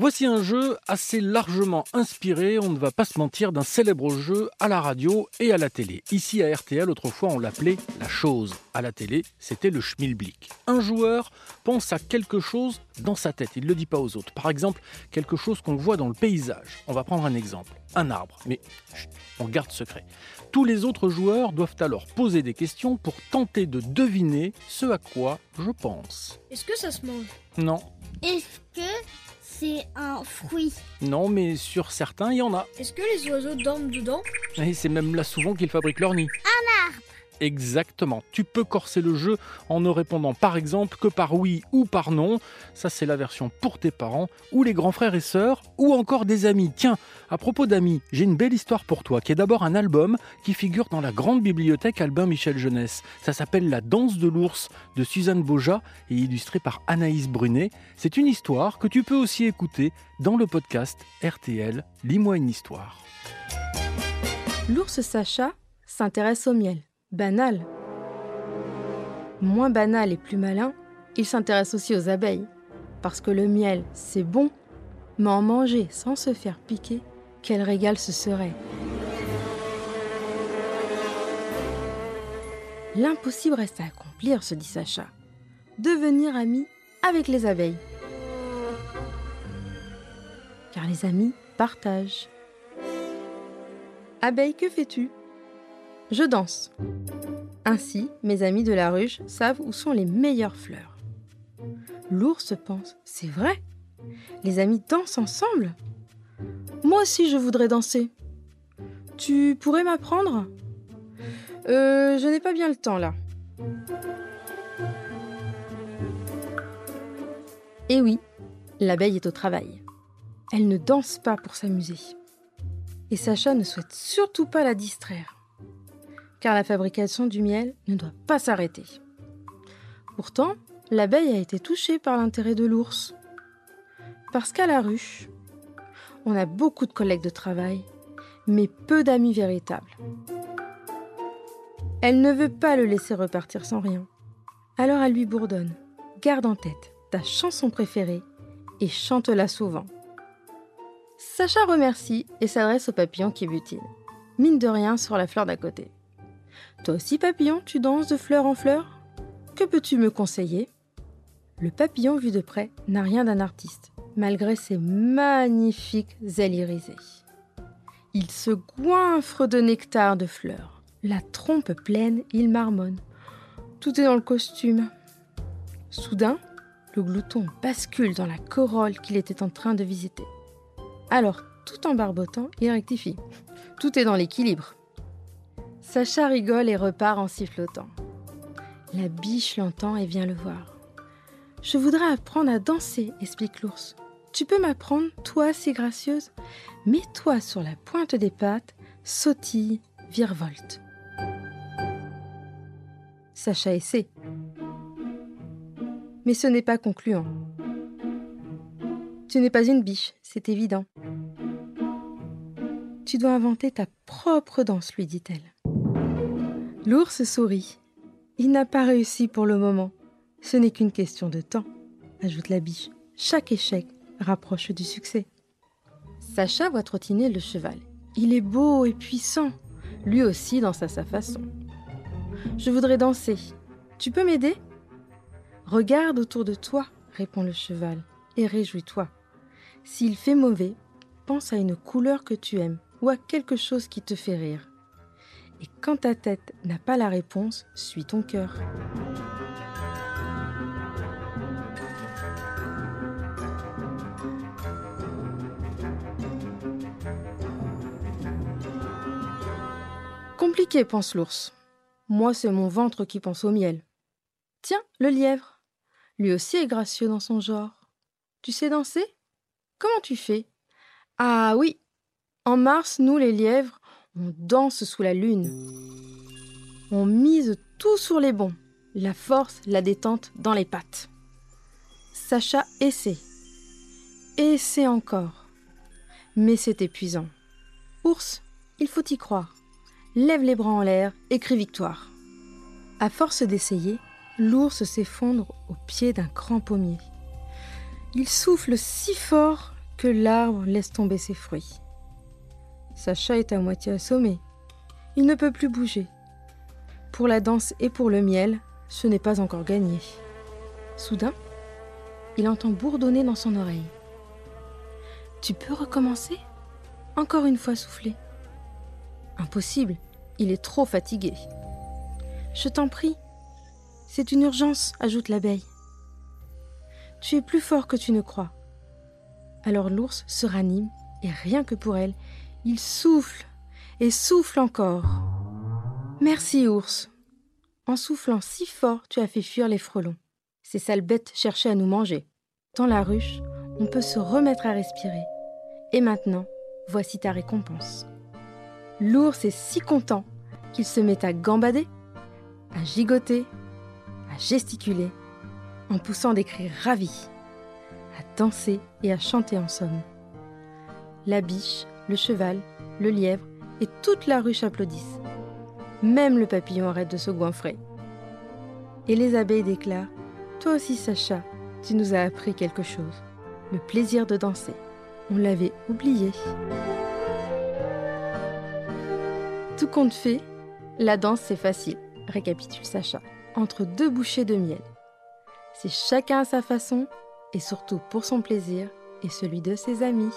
Voici un jeu assez largement inspiré, on ne va pas se mentir, d'un célèbre jeu à la radio et à la télé. Ici à RTL, autrefois on l'appelait la chose. À la télé, c'était le schmilblick. Un joueur pense à quelque chose dans sa tête, il ne le dit pas aux autres. Par exemple, quelque chose qu'on voit dans le paysage. On va prendre un exemple. Un arbre, mais on garde secret. Tous les autres joueurs doivent alors poser des questions pour tenter de deviner ce à quoi je pense. Est-ce que ça se mange? Non. Est-ce que c'est un fruit? Non, mais sur certains, il y en a. Est-ce que les oiseaux dorment dedans? Et c'est même là souvent qu'ils fabriquent leur nid. Un arbre Exactement. Tu peux corser le jeu en ne répondant par exemple que par oui ou par non. Ça, c'est la version pour tes parents, ou les grands frères et sœurs, ou encore des amis. Tiens, à propos d'amis, j'ai une belle histoire pour toi, qui est d'abord un album qui figure dans la grande bibliothèque Albin Michel Jeunesse. Ça s'appelle La danse de l'ours de Suzanne Boja et illustré par Anaïs Brunet. C'est une histoire que tu peux aussi écouter dans le podcast RTL Lis-moi une histoire. L'ours Sacha s'intéresse au miel banal. Moins banal et plus malin, il s'intéresse aussi aux abeilles. Parce que le miel, c'est bon, mais en manger sans se faire piquer, quel régal ce serait. L'impossible reste à accomplir, se dit Sacha. Devenir ami avec les abeilles. Car les amis partagent. Abeille, que fais-tu? Je danse. Ainsi, mes amis de la ruche savent où sont les meilleures fleurs. L'ours pense, c'est vrai, les amis dansent ensemble. Moi aussi, je voudrais danser. Tu pourrais m'apprendre? Euh, je n'ai pas bien le temps là. Eh oui, l'abeille est au travail. Elle ne danse pas pour s'amuser. Et Sacha ne souhaite surtout pas la distraire car la fabrication du miel ne doit pas s'arrêter. Pourtant, l'abeille a été touchée par l'intérêt de l'ours. Parce qu'à la ruche, on a beaucoup de collègues de travail, mais peu d'amis véritables. Elle ne veut pas le laisser repartir sans rien. Alors elle lui bourdonne. Garde en tête ta chanson préférée et chante-la souvent. Sacha remercie et s'adresse au papillon qui butine. Mine de rien sur la fleur d'à côté. Toi aussi, papillon, tu danses de fleur en fleur? Que peux-tu me conseiller? Le papillon vu de près n'a rien d'un artiste, malgré ses magnifiques ailes irisées. Il se goinfre de nectar de fleurs. La trompe pleine, il marmonne. Tout est dans le costume. Soudain, le glouton bascule dans la corolle qu'il était en train de visiter. Alors, tout en barbotant, il rectifie. Tout est dans l'équilibre. Sacha rigole et repart en sifflotant. La biche l'entend et vient le voir. Je voudrais apprendre à danser, explique l'ours. Tu peux m'apprendre, toi si gracieuse? Mets-toi sur la pointe des pattes, sautille, virevolte. Sacha essaie. Mais ce n'est pas concluant. Tu n'es pas une biche, c'est évident. Tu dois inventer ta propre danse, lui dit-elle. L'ours sourit. Il n'a pas réussi pour le moment. Ce n'est qu'une question de temps, ajoute la biche. Chaque échec rapproche du succès. Sacha voit trottiner le cheval. Il est beau et puissant, lui aussi danse à sa façon. Je voudrais danser. Tu peux m'aider? Regarde autour de toi, répond le cheval, et réjouis-toi. S'il fait mauvais, pense à une couleur que tu aimes ou à quelque chose qui te fait rire. Et quand ta tête n'a pas la réponse, suis ton cœur. Compliqué, pense l'ours. Moi, c'est mon ventre qui pense au miel. Tiens, le lièvre. Lui aussi est gracieux dans son genre. Tu sais danser? Comment tu fais? Ah oui. En mars, nous, les lièvres, on danse sous la lune. On mise tout sur les bons. La force, la détente dans les pattes. Sacha essaie. Essaie encore. Mais c'est épuisant. Ours, il faut y croire. Lève les bras en l'air, écris victoire. À force d'essayer, l'ours s'effondre au pied d'un grand pommier. Il souffle si fort que l'arbre laisse tomber ses fruits. Sacha est à moitié assommé. Il ne peut plus bouger. Pour la danse et pour le miel, ce n'est pas encore gagné. Soudain, il entend bourdonner dans son oreille. Tu peux recommencer? Encore une fois souffler. Impossible, il est trop fatigué. Je t'en prie. C'est une urgence, ajoute l'abeille. Tu es plus fort que tu ne crois. Alors l'ours se ranime et rien que pour elle, il souffle et souffle encore. Merci ours. En soufflant si fort, tu as fait fuir les frelons. Ces sales bêtes cherchaient à nous manger. Dans la ruche, on peut se remettre à respirer. Et maintenant, voici ta récompense. L'ours est si content qu'il se met à gambader, à gigoter, à gesticuler, en poussant des cris ravis, à danser et à chanter en somme. La biche, le cheval, le lièvre et toute la ruche applaudissent. Même le papillon arrête de se goinfrer. Et les abeilles déclarent Toi aussi, Sacha, tu nous as appris quelque chose. Le plaisir de danser. On l'avait oublié. Tout compte fait, la danse c'est facile, récapitule Sacha, entre deux bouchées de miel. C'est chacun à sa façon, et surtout pour son plaisir et celui de ses amis.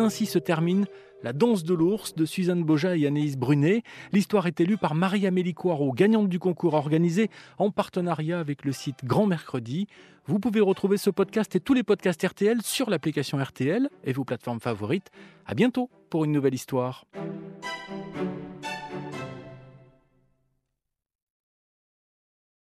Ainsi se termine La danse de l'ours de Suzanne Boja et Anaïs Brunet. L'histoire est élue par Marie-Amélie Coirot, gagnante du concours organisé en partenariat avec le site Grand Mercredi. Vous pouvez retrouver ce podcast et tous les podcasts RTL sur l'application RTL et vos plateformes favorites. À bientôt pour une nouvelle histoire.